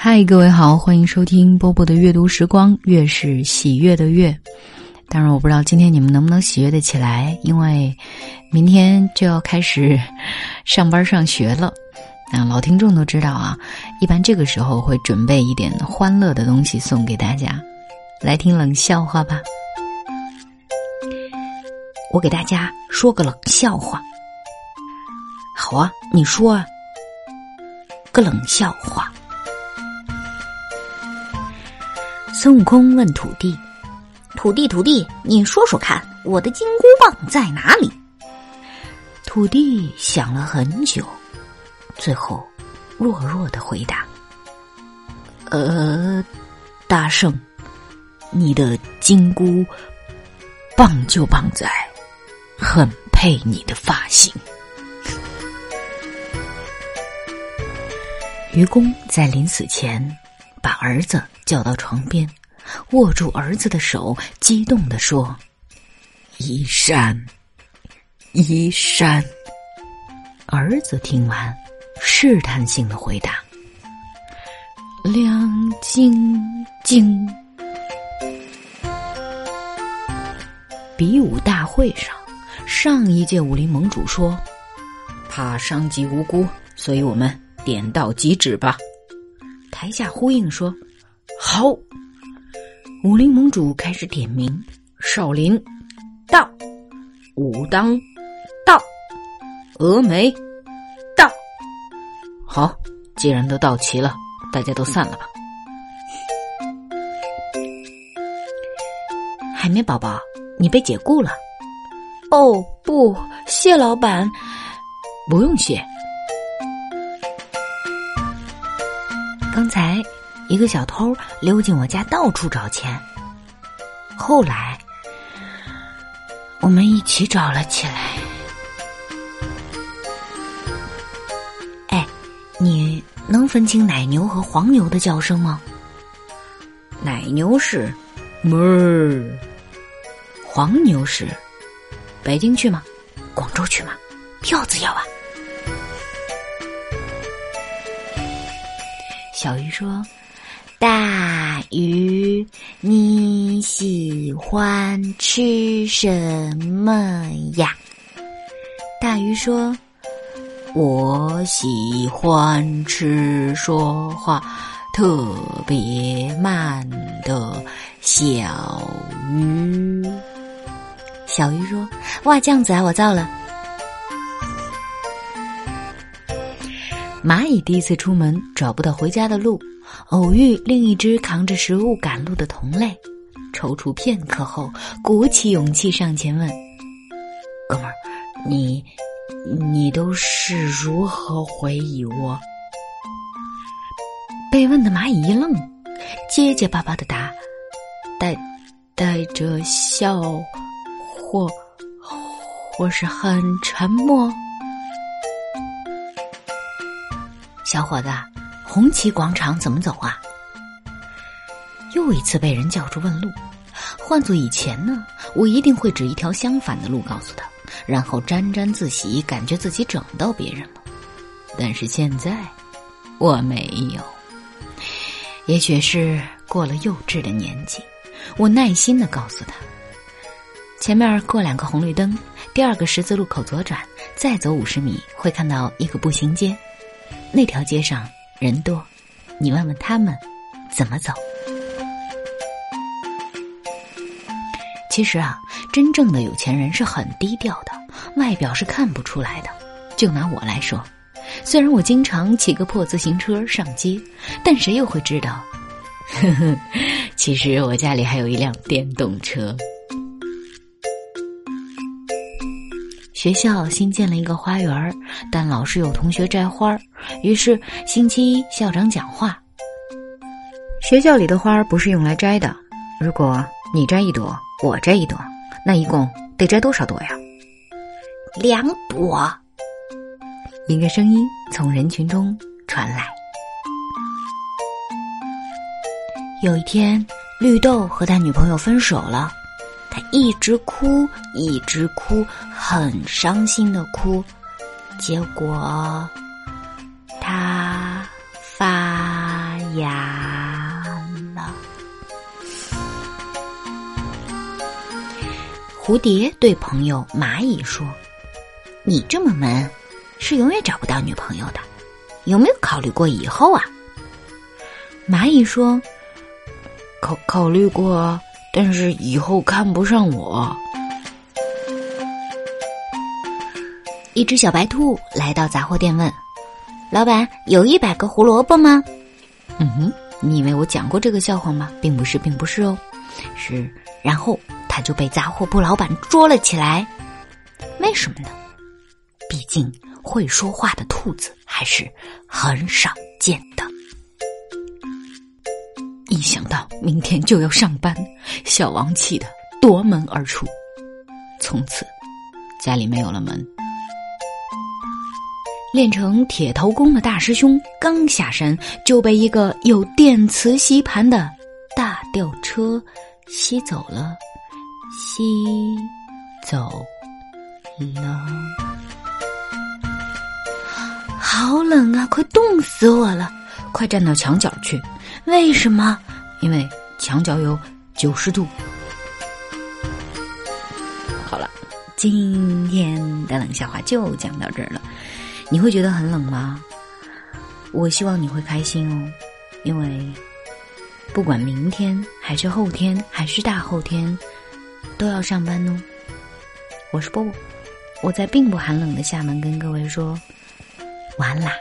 嗨，各位好，欢迎收听波波的阅读时光，月是喜悦的月。当然，我不知道今天你们能不能喜悦的起来，因为明天就要开始上班上学了。那老听众都知道啊，一般这个时候会准备一点欢乐的东西送给大家。来听冷笑话吧，我给大家说个冷笑话。好啊，你说啊，个冷笑话。孙悟空问土地：“土地，土地，你说说看，我的金箍棒在哪里？”土地想了很久，最后弱弱的回答：“呃，大圣，你的金箍棒就棒在，很配你的发型。”愚公在临死前。把儿子叫到床边，握住儿子的手，激动地说：“一山，一山。”儿子听完，试探性的回答：“亮晶晶。”比武大会上，上一届武林盟主说：“怕伤及无辜，所以我们点到即止吧。”台下呼应说：“好。”武林盟主开始点名：“少林到，武当到，峨眉到。”好，既然都到齐了，大家都散了吧。海绵宝宝，你被解雇了。哦，不，谢老板，不用谢。刚才，一个小偷溜进我家，到处找钱。后来，我们一起找了起来。哎，你能分清奶牛和黄牛的叫声吗？奶牛是哞儿，黄牛是北京去吗？广州去吗？票子要啊！小鱼说：“大鱼，你喜欢吃什么呀？”大鱼说：“我喜欢吃说话特别慢的小鱼。”小鱼说：“哇，这样子啊，我造了。”蚂蚁第一次出门找不到回家的路，偶遇另一只扛着食物赶路的同类，踌躇片刻后，鼓起勇气上前问：“哥们儿，你你都是如何回忆我？”被问的蚂蚁一愣，结结巴巴的答：“带带着笑，或或是很沉默。”小伙子，红旗广场怎么走啊？又一次被人叫住问路。换做以前呢，我一定会指一条相反的路告诉他，然后沾沾自喜，感觉自己整到别人了。但是现在，我没有。也许是过了幼稚的年纪，我耐心的告诉他：前面过两个红绿灯，第二个十字路口左转，再走五十米会看到一个步行街。那条街上人多，你问问他们怎么走。其实啊，真正的有钱人是很低调的，外表是看不出来的。就拿我来说，虽然我经常骑个破自行车上街，但谁又会知道？呵呵，其实我家里还有一辆电动车。学校新建了一个花园，但老是有同学摘花于是星期一校长讲话：“学校里的花不是用来摘的，如果你摘一朵，我摘一朵，那一共得摘多少朵呀？”两朵。一个声音从人群中传来。有一天，绿豆和他女朋友分手了。一直哭，一直哭，很伤心的哭。结果，他发芽了。蝴蝶对朋友蚂蚁说：“你这么闷，是永远找不到女朋友的。有没有考虑过以后啊？”蚂蚁说：“考考虑过，但是以后看不上我。”一只小白兔来到杂货店问：“老板，有一百个胡萝卜吗？”“嗯哼，你以为我讲过这个笑话吗？并不是，并不是哦，是。”然后。他就被杂货铺老板捉了起来，为什么呢？毕竟会说话的兔子还是很少见的。一想到明天就要上班，小王气得夺门而出。从此，家里没有了门。练成铁头功的大师兄刚下山，就被一个有电磁吸盘的大吊车吸走了。吸走了，好冷啊！快冻死我了！快站到墙角去。为什么？因为墙角有九十度。好了，今天的冷笑话就讲到这儿了。你会觉得很冷吗？我希望你会开心哦，因为不管明天还是后天还是大后天。都要上班哦，我是波波，我在并不寒冷的厦门跟各位说晚安啦。